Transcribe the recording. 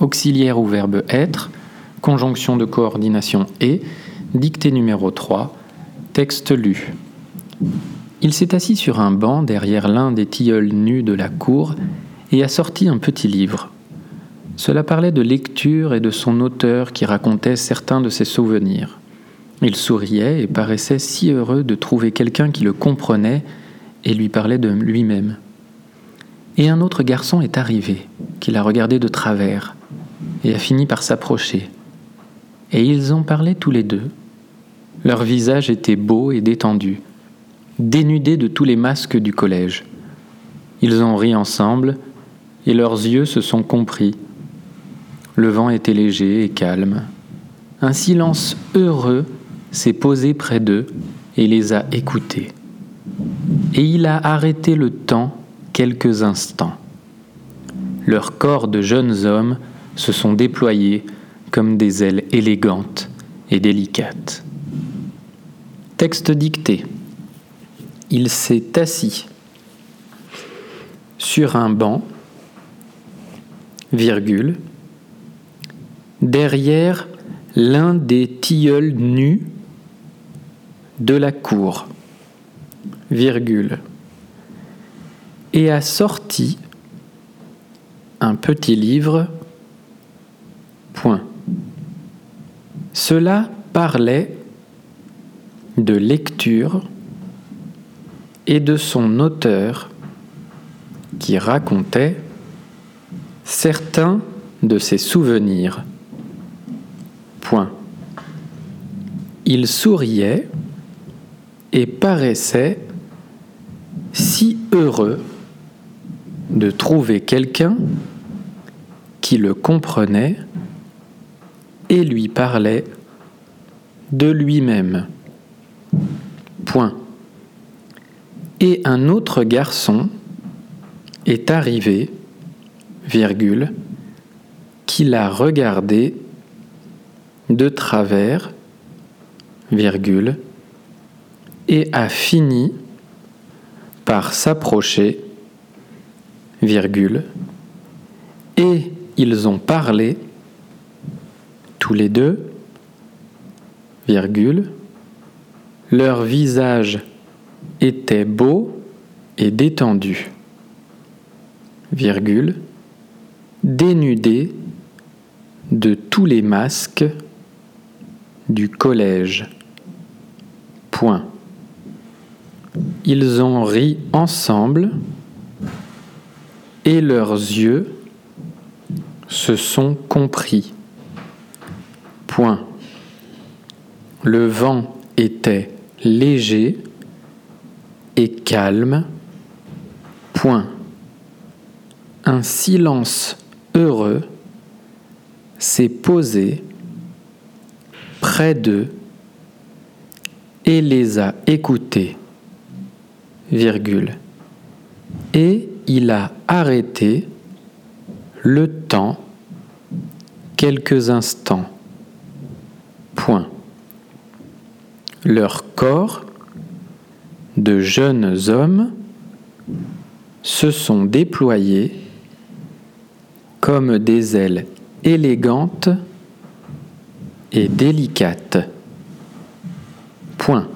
auxiliaire ou verbe être, conjonction de coordination et, dictée numéro 3, texte lu. Il s'est assis sur un banc derrière l'un des tilleuls nus de la cour et a sorti un petit livre. Cela parlait de lecture et de son auteur qui racontait certains de ses souvenirs. Il souriait et paraissait si heureux de trouver quelqu'un qui le comprenait et lui parlait de lui-même. Et un autre garçon est arrivé, qui l'a regardé de travers, et a fini par s'approcher. Et ils ont parlé tous les deux. Leur visage était beau et détendu, dénudé de tous les masques du collège. Ils ont ri ensemble, et leurs yeux se sont compris. Le vent était léger et calme. Un silence heureux s'est posé près d'eux et les a écoutés. Et il a arrêté le temps quelques instants. Leurs corps de jeunes hommes se sont déployés comme des ailes élégantes et délicates. Texte dicté. Il s'est assis sur un banc, virgule, derrière l'un des tilleuls nus de la cour, virgule, et a sorti un petit livre. Cela parlait de lecture et de son auteur qui racontait certains de ses souvenirs. Il souriait et paraissait si heureux de trouver quelqu'un qui le comprenait et lui parlait de lui-même. Point. Et un autre garçon est arrivé, virgule, qui l'a regardé de travers, virgule, et a fini par s'approcher, virgule, et ils ont parlé, tous les deux, virgule, leur visage était beau et détendu, virgule, dénudé de tous les masques du collège. Point. Ils ont ri ensemble et leurs yeux se sont compris. Point. Le vent était léger et calme. Point. Un silence heureux s'est posé près d'eux et les a écoutés, virgule. Et il a arrêté le temps quelques instants. Point. Leur corps de jeunes hommes se sont déployés comme des ailes élégantes et délicates. Point.